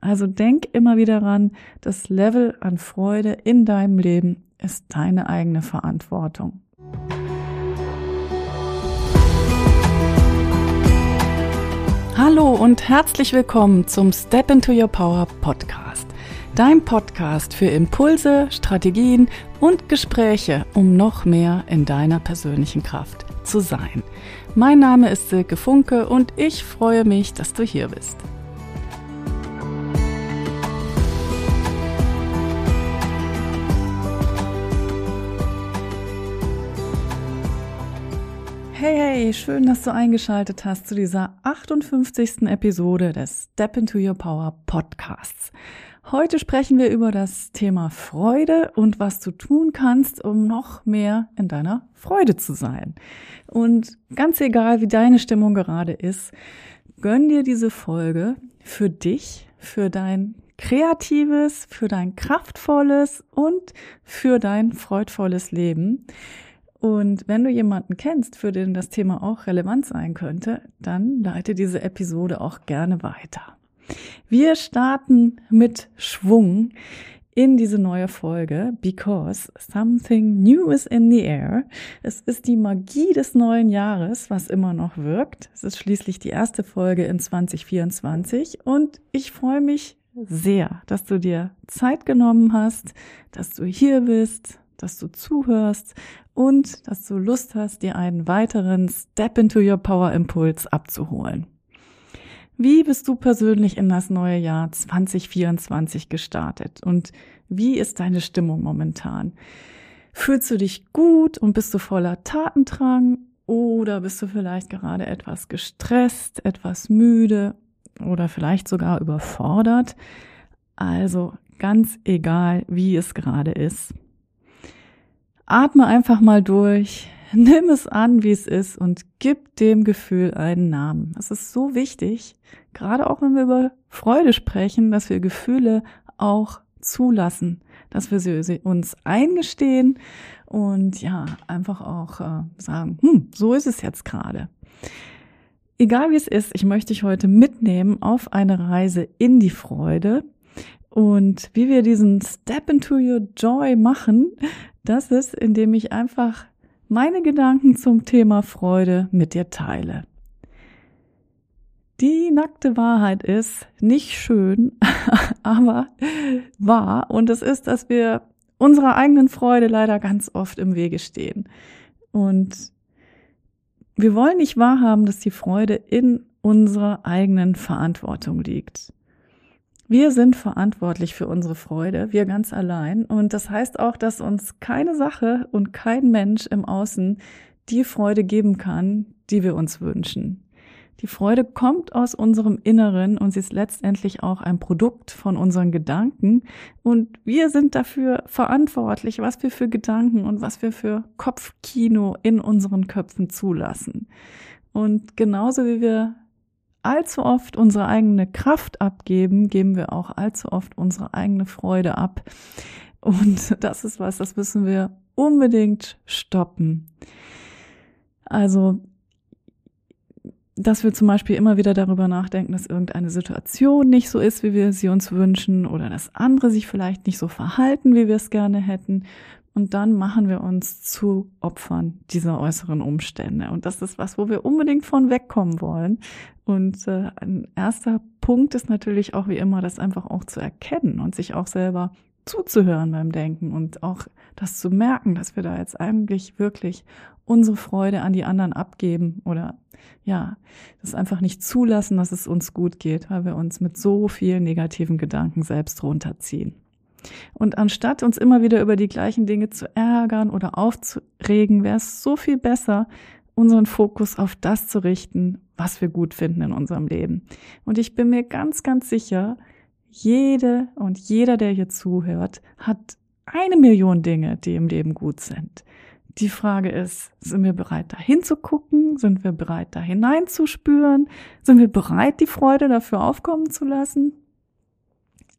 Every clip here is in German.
Also denk immer wieder ran, das Level an Freude in deinem Leben ist deine eigene Verantwortung. Hallo und herzlich willkommen zum Step into Your Power Podcast. Dein Podcast für Impulse, Strategien und Gespräche, um noch mehr in deiner persönlichen Kraft zu sein. Mein Name ist Silke Funke und ich freue mich, dass du hier bist. Hey, hey, schön, dass du eingeschaltet hast zu dieser 58. Episode des Step into Your Power Podcasts. Heute sprechen wir über das Thema Freude und was du tun kannst, um noch mehr in deiner Freude zu sein. Und ganz egal, wie deine Stimmung gerade ist, gönn dir diese Folge für dich, für dein kreatives, für dein kraftvolles und für dein freudvolles Leben. Und wenn du jemanden kennst, für den das Thema auch relevant sein könnte, dann leite diese Episode auch gerne weiter. Wir starten mit Schwung in diese neue Folge, because something new is in the air. Es ist die Magie des neuen Jahres, was immer noch wirkt. Es ist schließlich die erste Folge in 2024 und ich freue mich sehr, dass du dir Zeit genommen hast, dass du hier bist, dass du zuhörst und dass du Lust hast, dir einen weiteren Step into Your Power Impuls abzuholen. Wie bist du persönlich in das neue Jahr 2024 gestartet und wie ist deine Stimmung momentan? Fühlst du dich gut und bist du voller Tatendrang oder bist du vielleicht gerade etwas gestresst, etwas müde oder vielleicht sogar überfordert? Also ganz egal, wie es gerade ist. Atme einfach mal durch, nimm es an, wie es ist und gib dem Gefühl einen Namen. Es ist so wichtig, gerade auch wenn wir über Freude sprechen, dass wir Gefühle auch zulassen, dass wir sie uns eingestehen und ja, einfach auch äh, sagen, hm, so ist es jetzt gerade. Egal wie es ist, ich möchte dich heute mitnehmen auf eine Reise in die Freude. Und wie wir diesen Step into Your Joy machen, das ist, indem ich einfach meine Gedanken zum Thema Freude mit dir teile. Die nackte Wahrheit ist nicht schön, aber wahr. Und es ist, dass wir unserer eigenen Freude leider ganz oft im Wege stehen. Und wir wollen nicht wahrhaben, dass die Freude in unserer eigenen Verantwortung liegt. Wir sind verantwortlich für unsere Freude, wir ganz allein. Und das heißt auch, dass uns keine Sache und kein Mensch im Außen die Freude geben kann, die wir uns wünschen. Die Freude kommt aus unserem Inneren und sie ist letztendlich auch ein Produkt von unseren Gedanken. Und wir sind dafür verantwortlich, was wir für Gedanken und was wir für Kopfkino in unseren Köpfen zulassen. Und genauso wie wir allzu oft unsere eigene Kraft abgeben, geben wir auch allzu oft unsere eigene Freude ab. Und das ist was, das müssen wir unbedingt stoppen. Also, dass wir zum Beispiel immer wieder darüber nachdenken, dass irgendeine Situation nicht so ist, wie wir sie uns wünschen, oder dass andere sich vielleicht nicht so verhalten, wie wir es gerne hätten. Und dann machen wir uns zu Opfern dieser äußeren Umstände. Und das ist was, wo wir unbedingt von wegkommen wollen. Und äh, ein erster Punkt ist natürlich auch wie immer, das einfach auch zu erkennen und sich auch selber zuzuhören beim Denken und auch das zu merken, dass wir da jetzt eigentlich wirklich unsere Freude an die anderen abgeben oder ja, das einfach nicht zulassen, dass es uns gut geht, weil wir uns mit so vielen negativen Gedanken selbst runterziehen. Und anstatt uns immer wieder über die gleichen Dinge zu ärgern oder aufzuregen, wäre es so viel besser, unseren Fokus auf das zu richten, was wir gut finden in unserem Leben. Und ich bin mir ganz, ganz sicher, jede und jeder, der hier zuhört, hat eine Million Dinge, die im Leben gut sind. Die Frage ist, sind wir bereit, da hinzugucken? Sind wir bereit, da hineinzuspüren? Sind wir bereit, die Freude dafür aufkommen zu lassen?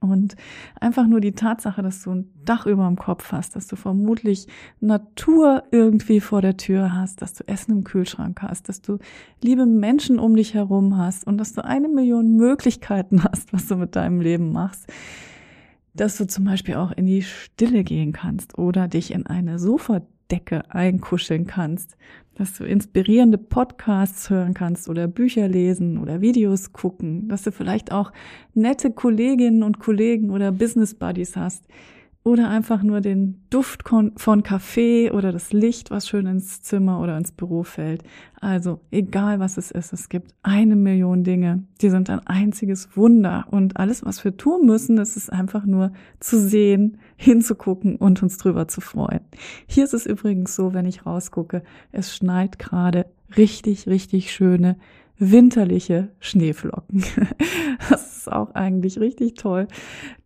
Und einfach nur die Tatsache, dass du ein Dach über dem Kopf hast, dass du vermutlich Natur irgendwie vor der Tür hast, dass du Essen im Kühlschrank hast, dass du liebe Menschen um dich herum hast und dass du eine Million Möglichkeiten hast, was du mit deinem Leben machst, dass du zum Beispiel auch in die Stille gehen kannst oder dich in eine Sofadecke einkuscheln kannst, dass du inspirierende Podcasts hören kannst oder Bücher lesen oder Videos gucken, dass du vielleicht auch nette Kolleginnen und Kollegen oder Business Buddies hast, oder einfach nur den Duft von Kaffee oder das Licht, was schön ins Zimmer oder ins Büro fällt. Also egal was es ist, es gibt eine Million Dinge, die sind ein einziges Wunder und alles, was wir tun müssen, ist es einfach nur zu sehen, hinzugucken und uns drüber zu freuen. Hier ist es übrigens so, wenn ich rausgucke, es schneit gerade richtig, richtig schöne winterliche Schneeflocken. Das auch eigentlich richtig toll,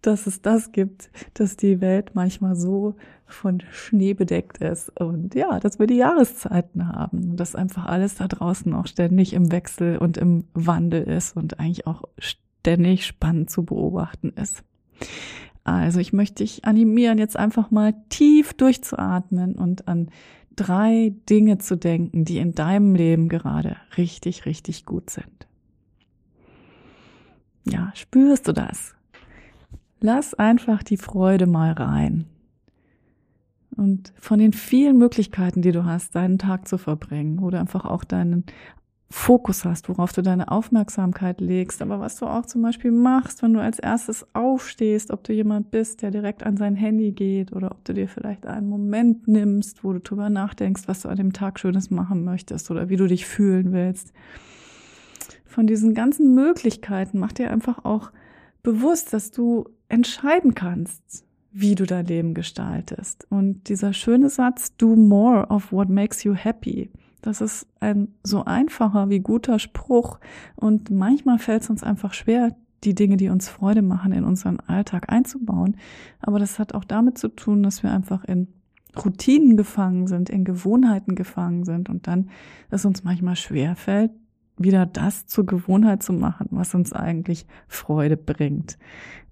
dass es das gibt, dass die Welt manchmal so von Schnee bedeckt ist und ja, dass wir die Jahreszeiten haben dass einfach alles da draußen auch ständig im Wechsel und im Wandel ist und eigentlich auch ständig spannend zu beobachten ist. Also ich möchte dich animieren, jetzt einfach mal tief durchzuatmen und an drei Dinge zu denken, die in deinem Leben gerade richtig, richtig gut sind. Ja, spürst du das? Lass einfach die Freude mal rein. Und von den vielen Möglichkeiten, die du hast, deinen Tag zu verbringen oder einfach auch deinen Fokus hast, worauf du deine Aufmerksamkeit legst, aber was du auch zum Beispiel machst, wenn du als erstes aufstehst, ob du jemand bist, der direkt an sein Handy geht oder ob du dir vielleicht einen Moment nimmst, wo du drüber nachdenkst, was du an dem Tag Schönes machen möchtest oder wie du dich fühlen willst. Von diesen ganzen Möglichkeiten mach dir einfach auch bewusst, dass du entscheiden kannst, wie du dein Leben gestaltest. Und dieser schöne Satz, do more of what makes you happy das ist ein so einfacher wie guter Spruch. Und manchmal fällt es uns einfach schwer, die Dinge, die uns Freude machen, in unseren Alltag einzubauen. Aber das hat auch damit zu tun, dass wir einfach in Routinen gefangen sind, in Gewohnheiten gefangen sind und dann es uns manchmal schwer fällt, wieder das zur Gewohnheit zu machen, was uns eigentlich Freude bringt.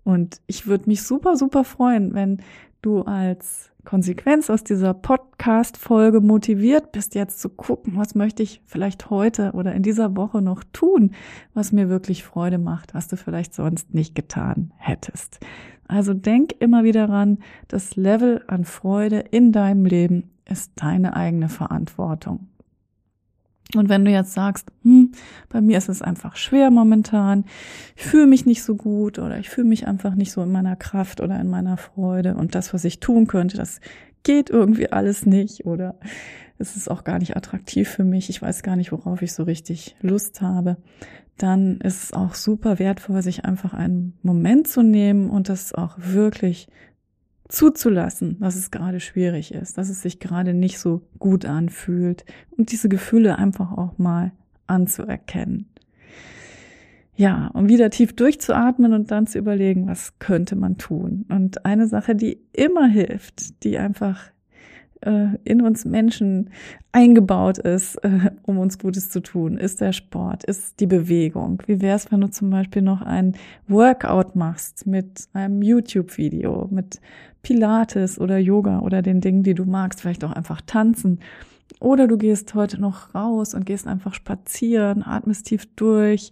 Und ich würde mich super, super freuen, wenn du als Konsequenz aus dieser Podcast-Folge motiviert bist, jetzt zu gucken, was möchte ich vielleicht heute oder in dieser Woche noch tun, was mir wirklich Freude macht, was du vielleicht sonst nicht getan hättest. Also denk immer wieder ran, das Level an Freude in deinem Leben ist deine eigene Verantwortung. Und wenn du jetzt sagst, hm, bei mir ist es einfach schwer momentan, ich fühle mich nicht so gut oder ich fühle mich einfach nicht so in meiner Kraft oder in meiner Freude und das, was ich tun könnte, das geht irgendwie alles nicht oder es ist auch gar nicht attraktiv für mich, ich weiß gar nicht, worauf ich so richtig Lust habe, dann ist es auch super wertvoll, sich einfach einen Moment zu nehmen und das auch wirklich zuzulassen, dass es gerade schwierig ist, dass es sich gerade nicht so gut anfühlt und diese Gefühle einfach auch mal anzuerkennen. Ja, um wieder tief durchzuatmen und dann zu überlegen, was könnte man tun. Und eine Sache, die immer hilft, die einfach äh, in uns Menschen eingebaut ist, äh, um uns Gutes zu tun, ist der Sport, ist die Bewegung. Wie wäre es, wenn du zum Beispiel noch ein Workout machst mit einem YouTube-Video, mit Pilates oder Yoga oder den Dingen, die du magst, vielleicht auch einfach tanzen. Oder du gehst heute noch raus und gehst einfach spazieren, atmest tief durch,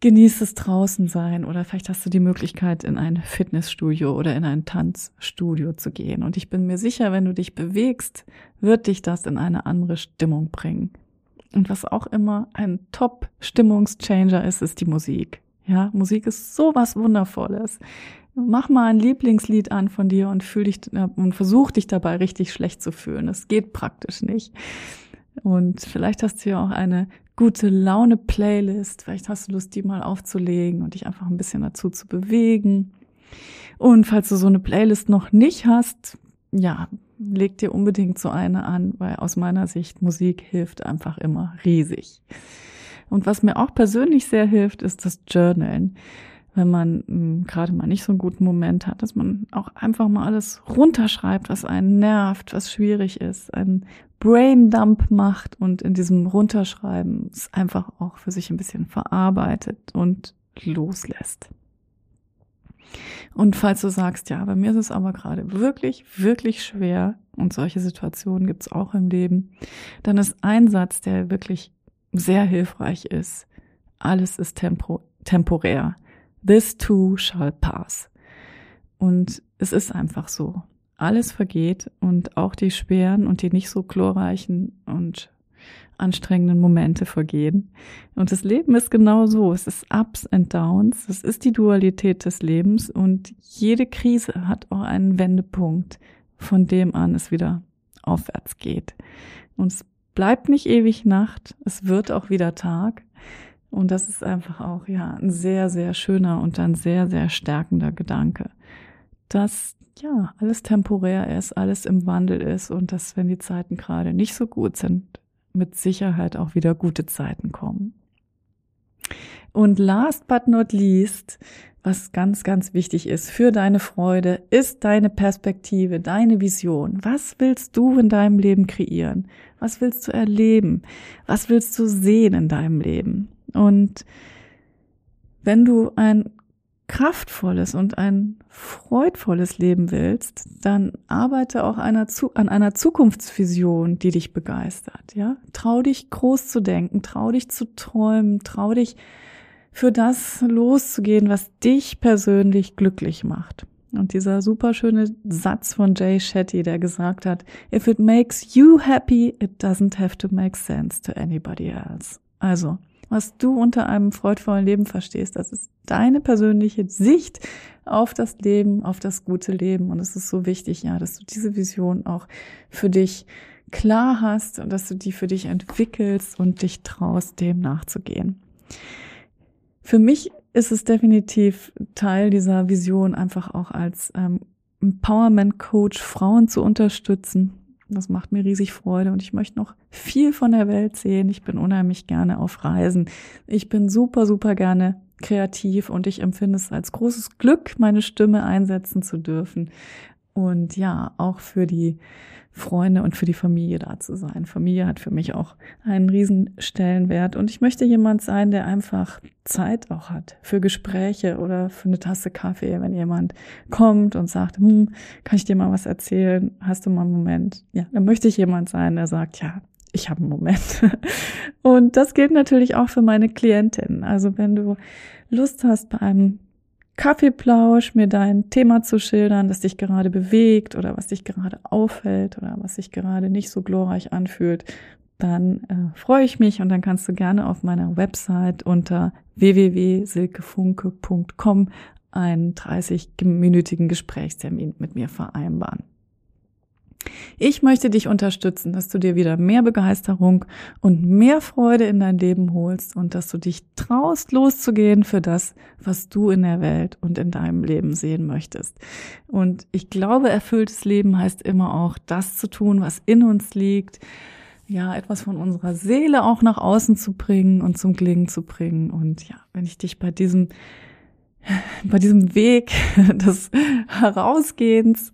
genießt es draußen sein oder vielleicht hast du die Möglichkeit, in ein Fitnessstudio oder in ein Tanzstudio zu gehen. Und ich bin mir sicher, wenn du dich bewegst, wird dich das in eine andere Stimmung bringen. Und was auch immer ein Top-Stimmungschanger ist, ist die Musik. Ja, Musik ist so was Wundervolles. Mach mal ein Lieblingslied an von dir und fühl dich äh, und versuch dich dabei richtig schlecht zu fühlen. Das geht praktisch nicht. Und vielleicht hast du ja auch eine gute Laune Playlist. Vielleicht hast du Lust, die mal aufzulegen und dich einfach ein bisschen dazu zu bewegen. Und falls du so eine Playlist noch nicht hast, ja, leg dir unbedingt so eine an, weil aus meiner Sicht Musik hilft einfach immer riesig. Und was mir auch persönlich sehr hilft, ist das Journalen. Wenn man hm, gerade mal nicht so einen guten Moment hat, dass man auch einfach mal alles runterschreibt, was einen nervt, was schwierig ist, ein Braindump macht und in diesem Runterschreiben es einfach auch für sich ein bisschen verarbeitet und loslässt. Und falls du sagst, ja, bei mir ist es aber gerade wirklich, wirklich schwer und solche Situationen gibt es auch im Leben, dann ist ein Satz, der wirklich sehr hilfreich ist. Alles ist tempo temporär. This too shall pass. Und es ist einfach so. Alles vergeht und auch die schweren und die nicht so chlorreichen und anstrengenden Momente vergehen. Und das Leben ist genau so. Es ist Ups and Downs. Es ist die Dualität des Lebens und jede Krise hat auch einen Wendepunkt, von dem an es wieder aufwärts geht. Und es bleibt nicht ewig Nacht. Es wird auch wieder Tag. Und das ist einfach auch, ja, ein sehr, sehr schöner und ein sehr, sehr stärkender Gedanke, dass ja, alles temporär ist, alles im Wandel ist und dass, wenn die Zeiten gerade nicht so gut sind, mit Sicherheit auch wieder gute Zeiten kommen. Und last but not least, was ganz, ganz wichtig ist für deine Freude, ist deine Perspektive, deine Vision. Was willst du in deinem Leben kreieren? Was willst du erleben? Was willst du sehen in deinem Leben? Und wenn du ein kraftvolles und ein freudvolles Leben willst, dann arbeite auch einer an einer Zukunftsvision, die dich begeistert, ja? Trau dich groß zu denken, trau dich zu träumen, trau dich für das loszugehen, was dich persönlich glücklich macht. Und dieser super schöne Satz von Jay Shetty, der gesagt hat, if it makes you happy, it doesn't have to make sense to anybody else. Also, was du unter einem freudvollen Leben verstehst. Das ist deine persönliche Sicht auf das Leben, auf das gute Leben. Und es ist so wichtig, ja, dass du diese Vision auch für dich klar hast und dass du die für dich entwickelst und dich traust, dem nachzugehen. Für mich ist es definitiv Teil dieser Vision, einfach auch als ähm, Empowerment Coach Frauen zu unterstützen, das macht mir riesig Freude und ich möchte noch viel von der Welt sehen. Ich bin unheimlich gerne auf Reisen. Ich bin super, super gerne kreativ und ich empfinde es als großes Glück, meine Stimme einsetzen zu dürfen. Und ja, auch für die Freunde und für die Familie da zu sein. Familie hat für mich auch einen riesen Stellenwert und ich möchte jemand sein, der einfach Zeit auch hat für Gespräche oder für eine Tasse Kaffee, wenn jemand kommt und sagt, hm, kann ich dir mal was erzählen? Hast du mal einen Moment? Ja, dann möchte ich jemand sein, der sagt, ja, ich habe einen Moment. Und das gilt natürlich auch für meine Klientin. Also wenn du Lust hast, bei einem Kaffeeplausch, mir dein Thema zu schildern, das dich gerade bewegt oder was dich gerade auffällt oder was sich gerade nicht so glorreich anfühlt, dann äh, freue ich mich und dann kannst du gerne auf meiner Website unter www.silkefunke.com einen 30-minütigen Gesprächstermin mit mir vereinbaren. Ich möchte dich unterstützen, dass du dir wieder mehr Begeisterung und mehr Freude in dein Leben holst und dass du dich traust, loszugehen für das, was du in der Welt und in deinem Leben sehen möchtest. Und ich glaube, erfülltes Leben heißt immer auch, das zu tun, was in uns liegt, ja, etwas von unserer Seele auch nach außen zu bringen und zum Klingen zu bringen. Und ja, wenn ich dich bei diesem bei diesem Weg des Herausgehens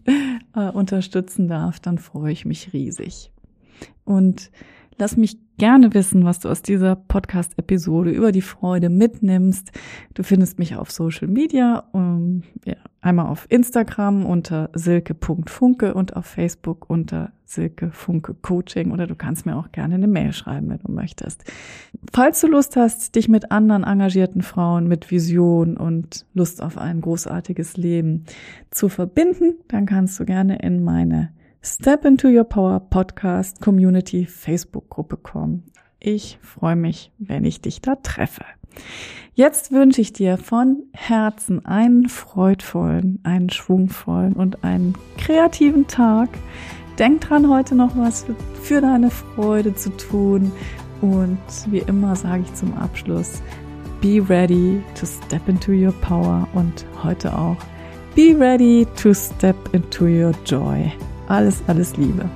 äh, unterstützen darf, dann freue ich mich riesig. Und lass mich gerne wissen, was du aus dieser Podcast-Episode über die Freude mitnimmst. Du findest mich auf Social Media, um, ja, einmal auf Instagram unter silke.funke und auf Facebook unter Silke Funke Coaching oder du kannst mir auch gerne eine Mail schreiben, wenn du möchtest. Falls du Lust hast, dich mit anderen engagierten Frauen mit Vision und Lust auf ein großartiges Leben zu verbinden, dann kannst du gerne in meine Step into Your Power Podcast Community Facebook Gruppe kommen. Ich freue mich, wenn ich dich da treffe. Jetzt wünsche ich dir von Herzen einen freudvollen, einen schwungvollen und einen kreativen Tag. Denk dran, heute noch was für deine Freude zu tun. Und wie immer sage ich zum Abschluss, be ready to step into your power und heute auch, be ready to step into your joy. Alles, alles Liebe.